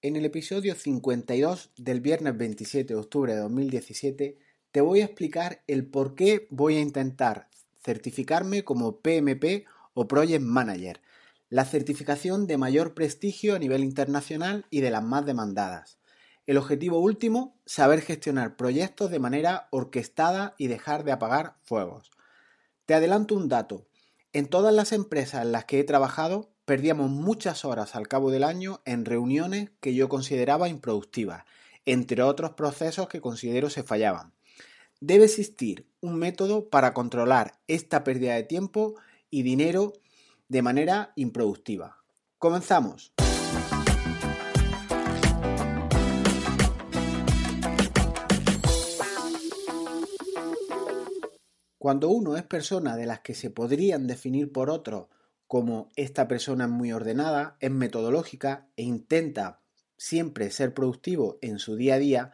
En el episodio 52 del viernes 27 de octubre de 2017 te voy a explicar el por qué voy a intentar certificarme como PMP o Project Manager, la certificación de mayor prestigio a nivel internacional y de las más demandadas. El objetivo último, saber gestionar proyectos de manera orquestada y dejar de apagar fuegos. Te adelanto un dato. En todas las empresas en las que he trabajado, perdíamos muchas horas al cabo del año en reuniones que yo consideraba improductivas, entre otros procesos que considero se fallaban. Debe existir un método para controlar esta pérdida de tiempo y dinero de manera improductiva. Comenzamos. Cuando uno es persona de las que se podrían definir por otro como esta persona es muy ordenada, es metodológica e intenta siempre ser productivo en su día a día,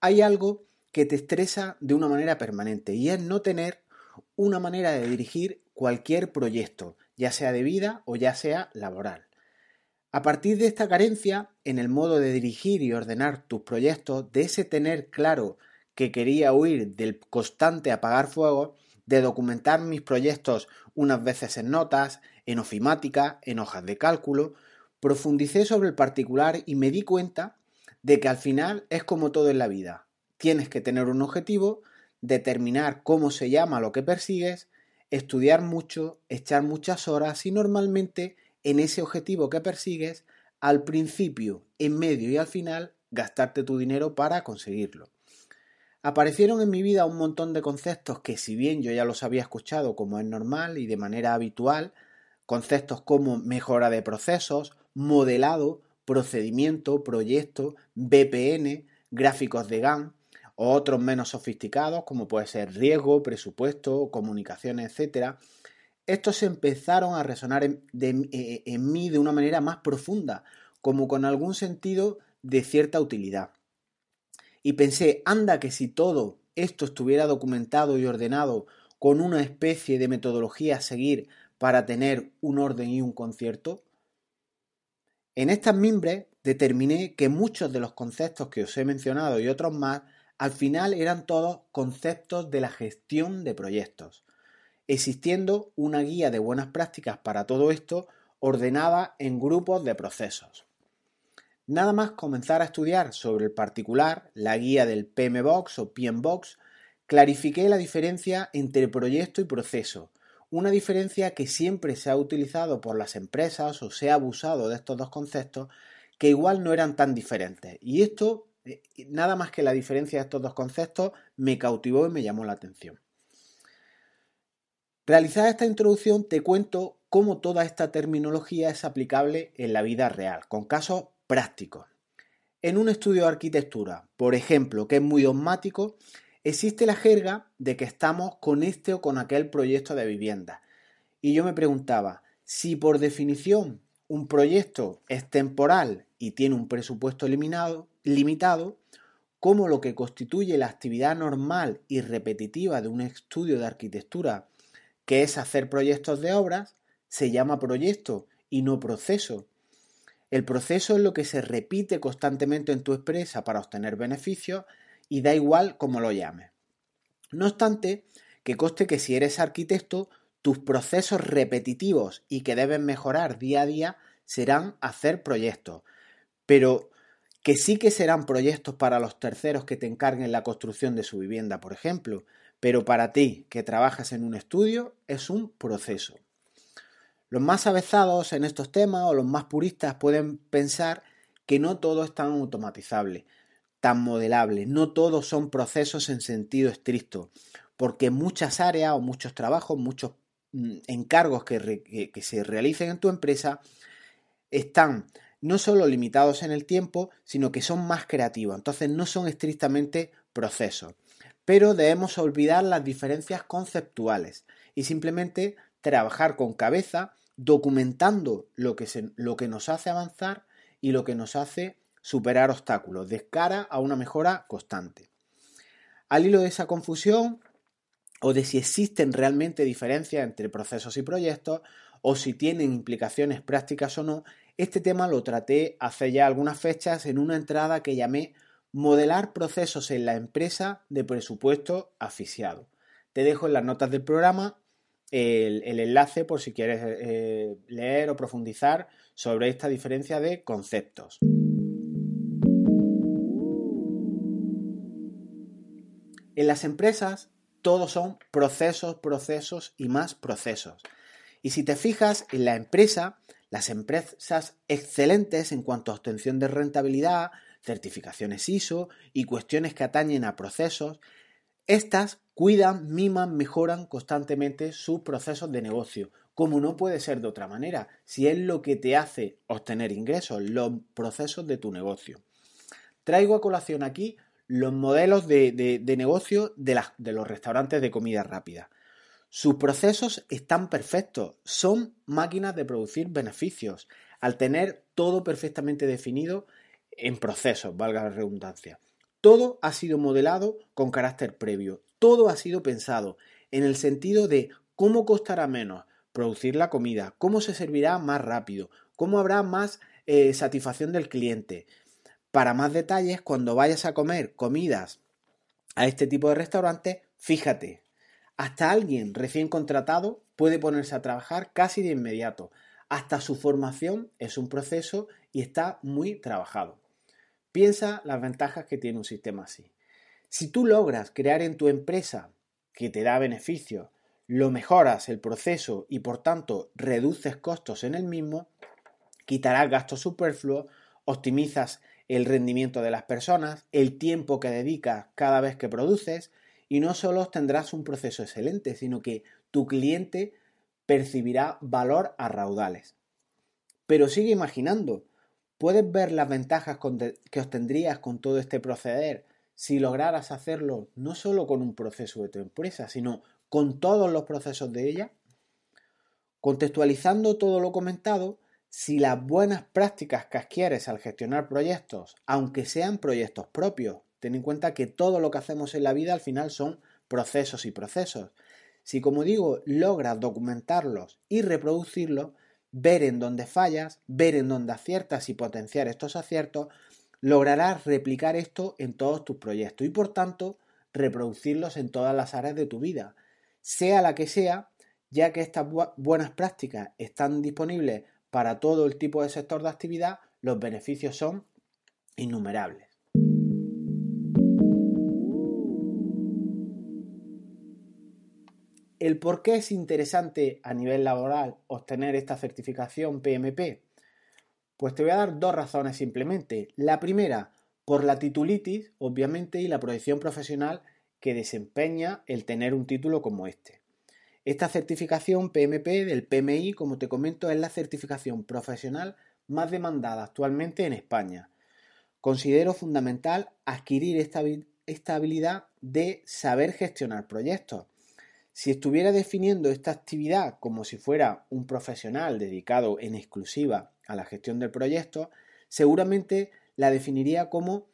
hay algo que te estresa de una manera permanente y es no tener una manera de dirigir cualquier proyecto, ya sea de vida o ya sea laboral. A partir de esta carencia en el modo de dirigir y ordenar tus proyectos, de ese tener claro que quería huir del constante apagar fuego, de documentar mis proyectos unas veces en notas, en ofimática, en hojas de cálculo, profundicé sobre el particular y me di cuenta de que al final es como todo en la vida. Tienes que tener un objetivo, determinar cómo se llama lo que persigues, estudiar mucho, echar muchas horas y normalmente en ese objetivo que persigues, al principio, en medio y al final, gastarte tu dinero para conseguirlo. Aparecieron en mi vida un montón de conceptos que si bien yo ya los había escuchado como es normal y de manera habitual, conceptos como mejora de procesos, modelado, procedimiento, proyecto, BPN, gráficos de GAN, o otros menos sofisticados como puede ser riesgo, presupuesto, comunicaciones, etc. Estos empezaron a resonar en, eh, en mí de una manera más profunda, como con algún sentido de cierta utilidad. Y pensé, anda que si todo esto estuviera documentado y ordenado con una especie de metodología a seguir para tener un orden y un concierto. En estas mimbres determiné que muchos de los conceptos que os he mencionado y otros más al final eran todos conceptos de la gestión de proyectos, existiendo una guía de buenas prácticas para todo esto ordenada en grupos de procesos. Nada más comenzar a estudiar sobre el particular, la guía del PMBOX o PMBOX, clarifiqué la diferencia entre proyecto y proceso, una diferencia que siempre se ha utilizado por las empresas o se ha abusado de estos dos conceptos que igual no eran tan diferentes. Y esto, eh, nada más que la diferencia de estos dos conceptos, me cautivó y me llamó la atención. Realizada esta introducción, te cuento cómo toda esta terminología es aplicable en la vida real, con casos prácticos. En un estudio de arquitectura, por ejemplo, que es muy dogmático, existe la jerga de que estamos con este o con aquel proyecto de vivienda. Y yo me preguntaba, si por definición un proyecto es temporal y tiene un presupuesto limitado, limitado, ¿cómo lo que constituye la actividad normal y repetitiva de un estudio de arquitectura, que es hacer proyectos de obras, se llama proyecto y no proceso, el proceso es lo que se repite constantemente en tu empresa para obtener beneficios y da igual cómo lo llames. No obstante, que coste que si eres arquitecto, tus procesos repetitivos y que debes mejorar día a día serán hacer proyectos, pero que sí que serán proyectos para los terceros que te encarguen la construcción de su vivienda, por ejemplo, pero para ti que trabajas en un estudio es un proceso. Los más avezados en estos temas o los más puristas pueden pensar que no todo es tan automatizable, tan modelable, no todos son procesos en sentido estricto, porque muchas áreas o muchos trabajos, muchos mm, encargos que, que se realicen en tu empresa están no solo limitados en el tiempo, sino que son más creativos, entonces no son estrictamente procesos. Pero debemos olvidar las diferencias conceptuales y simplemente trabajar con cabeza documentando lo que, lo que nos hace avanzar y lo que nos hace superar obstáculos de cara a una mejora constante. Al hilo de esa confusión o de si existen realmente diferencias entre procesos y proyectos o si tienen implicaciones prácticas o no, Este tema lo traté hace ya algunas fechas en una entrada que llamé Modelar procesos en la empresa de presupuesto asfixiado. Te dejo en las notas del programa el, enlace por si quieres eh, leer o profundizar sobre esta diferencia de conceptos. En las empresas todos son procesos, procesos y más procesos. Y si te fijas en la empresa, las empresas excelentes en cuanto a obtención de rentabilidad, certificaciones ISO y cuestiones que atañen a procesos, estas cuidan, miman, mejoran constantemente sus procesos de negocio, como no puede ser de otra manera, si es lo que te hace obtener ingresos, los procesos de tu negocio. Traigo a colación aquí los modelos de, negocio de, de los restaurantes de comida rápida. Sus procesos están perfectos, son máquinas de producir beneficios, al tener todo perfectamente definido en procesos, valga la redundancia. Todo ha sido modelado con carácter previo, todo ha sido pensado en el sentido de cómo costará menos producir la comida, cómo se servirá más rápido, cómo habrá más eh, satisfacción del cliente, para más detalles, cuando vayas a comer comidas a este tipo de restaurantes, fíjate, hasta alguien recién contratado puede ponerse a trabajar casi de inmediato. Hasta su formación es un proceso y está muy trabajado. Piensa las ventajas que tiene un sistema así. Si tú logras crear en tu empresa que te da beneficios, lo mejoras el proceso y por tanto reduces costos en el mismo, quitarás gastos superfluos, optimizas el rendimiento de las personas, el tiempo que dedicas cada vez que produces y no solo tendrás un proceso excelente, sino que tu cliente percibirá valor a raudales. Pero sigue imaginando, ¿puedes ver las ventajas que obtendrías con todo este proceder si lograras hacerlo no solo con un proceso de tu empresa, sino con todos los procesos de ella? Contextualizando todo lo comentado, si las buenas prácticas que adquieres al gestionar proyectos, aunque sean proyectos propios, ten en cuenta que todo lo que hacemos en la vida al final son procesos y procesos. Si, como digo, logras documentarlos y reproducirlos, ver en dónde fallas, ver en dónde aciertas y potenciar estos aciertos, lograrás replicar esto en todos tus proyectos y por tanto reproducirlos en todas las áreas de tu vida, sea la que sea, ya que estas buenas prácticas están disponibles para todo el tipo de sector de actividad, los beneficios son innumerables. ¿El por qué es interesante a nivel laboral obtener esta certificación PMP? Pues te voy a dar dos razones simplemente. La primera, por la titulitis, obviamente, y la proyección profesional que desempeña el tener un título como este. Esta certificación PMP del PMI, como te comento, es la certificación profesional más demandada actualmente en España. Considero fundamental adquirir esta, habilidad de saber gestionar proyectos. Si estuviera definiendo esta actividad como si fuera un profesional dedicado en exclusiva a la gestión del proyecto, seguramente la definiría como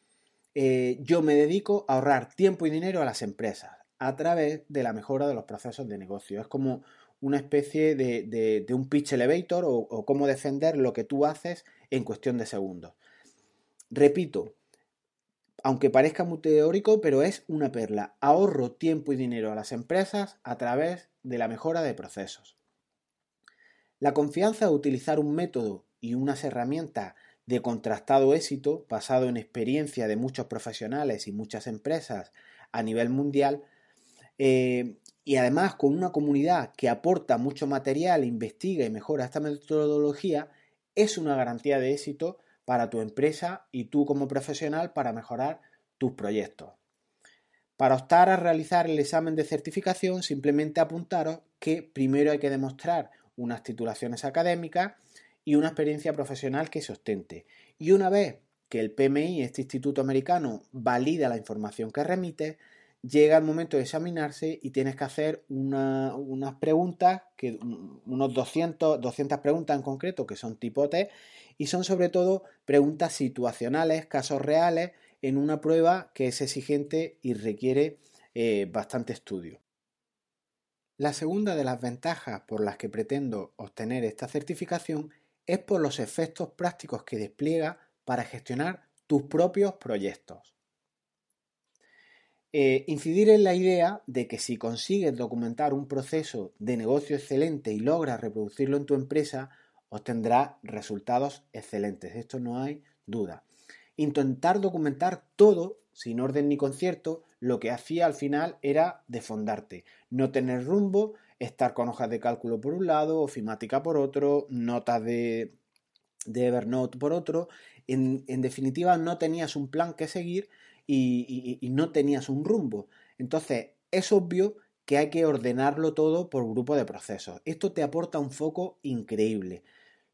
eh, yo me dedico a ahorrar tiempo y dinero a las empresas a través de la mejora de los procesos de negocio. Es como una especie de, un pitch elevator o, o, cómo defender lo que tú haces en cuestión de segundos. Repito, aunque parezca muy teórico, pero es una perla. Ahorro tiempo y dinero a las empresas a través de la mejora de procesos. La confianza de utilizar un método y unas herramientas de contrastado éxito, basado en experiencia de muchos profesionales y muchas empresas a nivel mundial, eh, y además con una comunidad que aporta mucho material, investiga y mejora esta metodología, es una garantía de éxito para tu empresa y tú como profesional para mejorar tus proyectos. Para optar a realizar el examen de certificación, simplemente apuntaros que primero hay que demostrar unas titulaciones académicas y una experiencia profesional que se ostente. Y una vez que el PMI, este instituto americano, valida la información que remite, llega el momento de examinarse y tienes que hacer unas preguntas, que, unos 200, 200 preguntas en concreto, que son tipo T, y son sobre todo preguntas situacionales, casos reales, en una prueba que es exigente y requiere eh, bastante estudio. La segunda de las ventajas por las que pretendo obtener esta certificación es por los efectos prácticos que despliega para gestionar tus propios proyectos. Eh, incidir en la idea de que si consigues documentar un proceso de negocio excelente y logras reproducirlo en tu empresa, obtendrás resultados excelentes. Esto no hay duda. Intentar documentar todo, sin orden ni concierto, lo que hacía al final era defondarte, no tener rumbo, estar con hojas de cálculo por un lado, ofimática por otro, notas de, de Evernote por otro. En, definitiva, no tenías un plan que seguir y, no tenías un rumbo. Entonces, es obvio que hay que ordenarlo todo por grupo de procesos. Esto te aporta un foco increíble.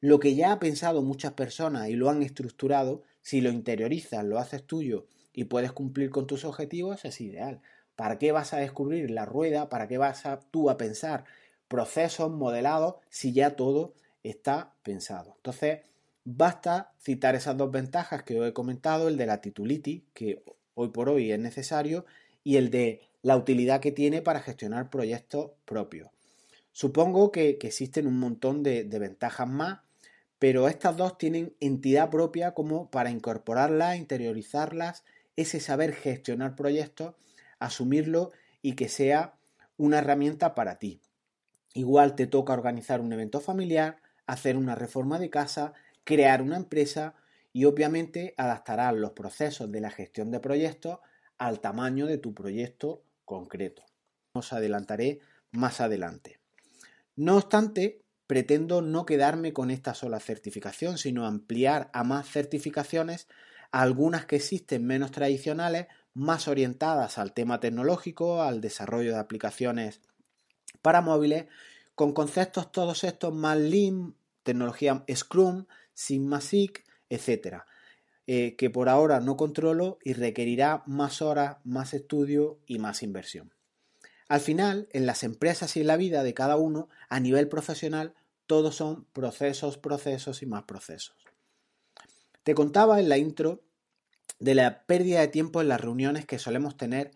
Lo que ya ha pensado muchas personas y lo han estructurado, si lo interiorizas, lo haces tuyo y puedes cumplir con tus objetivos, es ideal. ¿Para qué vas a descubrir la rueda? ¿Para qué vas a, tú a pensar procesos modelados si ya todo está pensado? Entonces, basta citar esas dos ventajas que os he comentado, el de la titulitis, que hoy por hoy es necesario, y el de la utilidad que tiene para gestionar proyectos propios. Supongo que, existen un montón de, de ventajas más, pero estas dos tienen entidad propia como para incorporarlas, interiorizarlas, ese saber gestionar proyectos asumirlo y que sea una herramienta para ti. Igual te toca organizar un evento familiar, hacer una reforma de casa, crear una empresa y obviamente adaptarás los procesos de la gestión de proyectos al tamaño de tu proyecto concreto. Os adelantaré más adelante. No obstante, pretendo no quedarme con esta sola certificación, sino ampliar a más certificaciones, algunas que existen menos tradicionales, más orientadas al tema tecnológico, al desarrollo de aplicaciones para móviles, con conceptos todos estos más Lean, tecnología Scrum, Sigma etc. Eh, que por ahora no controlo y requerirá más horas, más estudio y más inversión. Al final, en las empresas y en la vida de cada uno, a nivel profesional, todos son procesos, procesos y más procesos. Te contaba en la intro de la pérdida de tiempo en las reuniones que solemos tener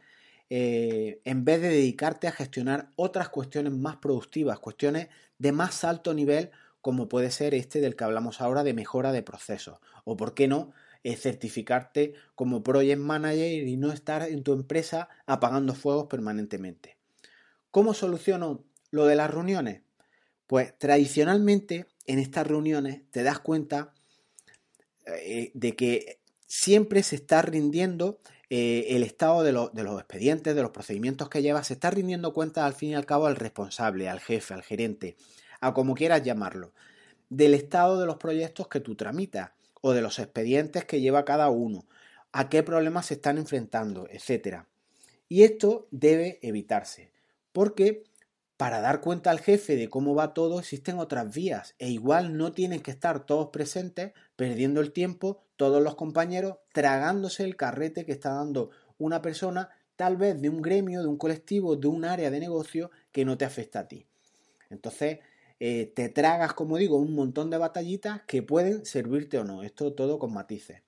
eh, en vez de dedicarte a gestionar otras cuestiones más productivas, cuestiones de más alto nivel, como puede ser este del que hablamos ahora de mejora de procesos, o por qué no, eh, certificarte como project manager y no estar en tu empresa apagando fuegos permanentemente. ¿Cómo soluciono lo de las reuniones? Pues tradicionalmente en estas reuniones te das cuenta eh, de que siempre se está rindiendo eh, el estado de, de, los expedientes, de los procedimientos que llevas, se está rindiendo cuenta al fin y al cabo al responsable, al jefe, al gerente, a como quieras llamarlo, del estado de los proyectos que tú tramitas o de los expedientes que lleva cada uno, a qué problemas se están enfrentando, etc. Y esto debe evitarse, porque para dar cuenta al jefe de cómo va todo existen otras vías e igual no tienen que estar todos presentes perdiendo el tiempo todos los compañeros tragándose el carrete que está dando una persona tal vez de un gremio, de un colectivo, de un área de negocio que no te afecta a ti. Entonces eh, te tragas, como digo, un montón de batallitas que pueden servirte o no. Esto todo con matices.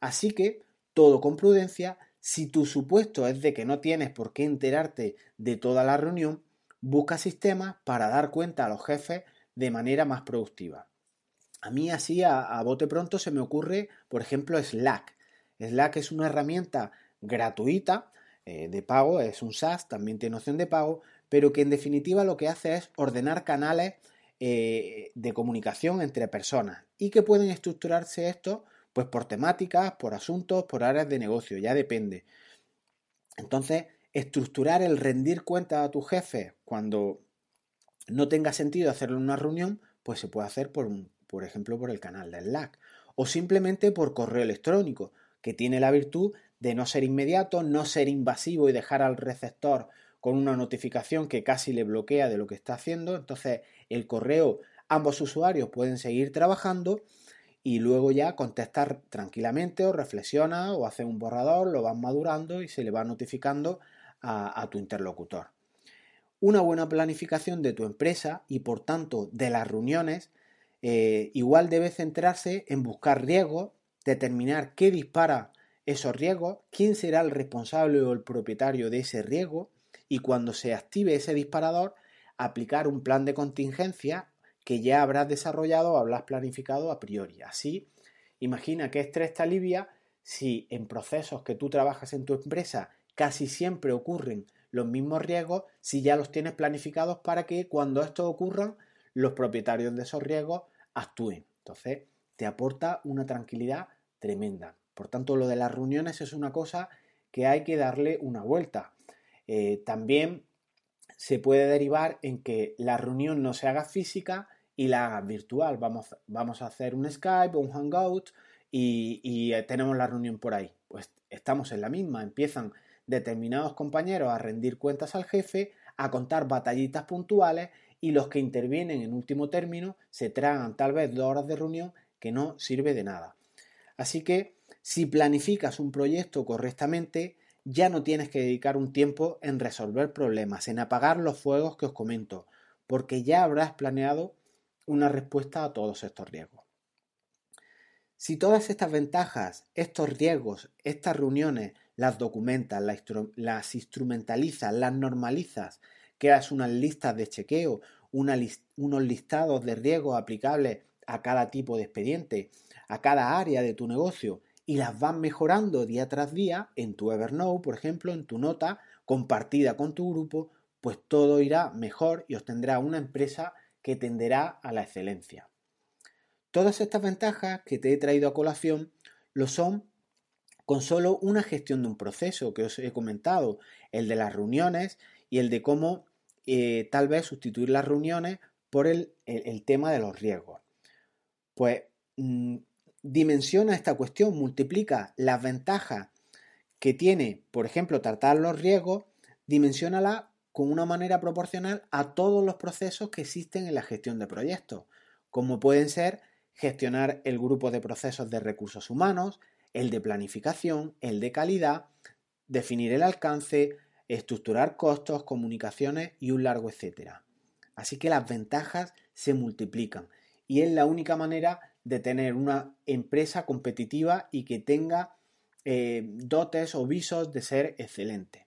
Así que todo con prudencia. Si tu supuesto es de que no tienes por qué enterarte de toda la reunión, busca sistemas para dar cuenta a los jefes de manera más productiva. A mí así a, bote pronto se me ocurre, por ejemplo, Slack. Slack es una herramienta gratuita eh, de pago, es un SaaS, también tiene opción de pago, pero que en definitiva lo que hace es ordenar canales eh, de comunicación entre personas y que pueden estructurarse estos pues por temáticas, por asuntos, por áreas de negocio, ya depende. Entonces, estructurar el rendir cuenta a tu jefe cuando no tenga sentido hacerlo en una reunión, pues se puede hacer por, por ejemplo por el canal de Slack o simplemente por correo electrónico, que tiene la virtud de no ser inmediato, no ser invasivo y dejar al receptor con una notificación que casi le bloquea de lo que está haciendo. Entonces, el correo, ambos usuarios pueden seguir trabajando y luego ya contestar tranquilamente o reflexiona o hace un borrador, lo van madurando y se le va notificando a, tu interlocutor. Una buena planificación de tu empresa y por tanto de las reuniones eh, igual debe centrarse en buscar riesgos, determinar qué dispara esos riesgos, quién será el responsable o el propietario de ese riesgo y cuando se active ese disparador aplicar un plan de contingencia que ya habrás desarrollado o habrás planificado a priori. Así, imagina qué estrés te alivia si en procesos que tú trabajas en tu empresa casi siempre ocurren los mismos riesgos, si ya los tienes planificados para que cuando esto ocurra, los propietarios de esos riesgos actúen. Entonces, te aporta una tranquilidad tremenda. Por tanto, lo de las reuniones es una cosa que hay que darle una vuelta. Eh, también se puede derivar en que la reunión no se haga física y la haga virtual. Vamos, vamos a hacer un Skype o un Hangout y, y eh, tenemos la reunión por ahí. Pues estamos en la misma. Empiezan determinados compañeros a rendir cuentas al jefe, a contar batallitas puntuales y los que intervienen en último término se tragan tal vez dos horas de reunión que no sirve de nada. Así que si planificas un proyecto correctamente, ya no tienes que dedicar un tiempo en resolver problemas, en apagar los fuegos que os comento, porque ya habrás planeado una respuesta a todos estos riesgos. Si todas estas ventajas, estos riesgos, estas reuniones las documentas, las, instrumentalizas, las normalizas, creas unas listas de chequeo, unos listados de riesgos aplicables a cada tipo de expediente, a cada área de tu negocio y las vas mejorando día tras día en tu Evernote, por ejemplo, en tu nota compartida con tu grupo, pues todo irá mejor y obtendrá una empresa que tenderá a la excelencia. Todas estas ventajas que te he traído a colación lo son con solo una gestión de un proceso que os he comentado, el de las reuniones y el de cómo eh, tal vez sustituir las reuniones por el, tema de los riesgos. Pues mm, dimensiona esta cuestión, multiplica las ventajas que tiene, por ejemplo, tratar los riesgos, dimensionala con una manera proporcional a todos los procesos que existen en la gestión de proyectos, como pueden ser gestionar el grupo de procesos de recursos humanos, el de planificación, el de calidad, definir el alcance, estructurar costos, comunicaciones y un largo etcétera. Así que las ventajas se multiplican y es la única manera de tener una empresa competitiva y que tenga eh, dotes o visos de ser excelente.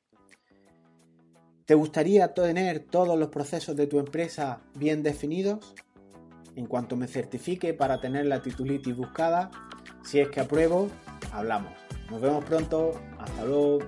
¿Te gustaría tener todos los procesos de tu empresa bien definidos? En cuanto me certifique para tener la titulitis buscada, si es que apruebo, hablamos. Nos vemos pronto. Hasta luego.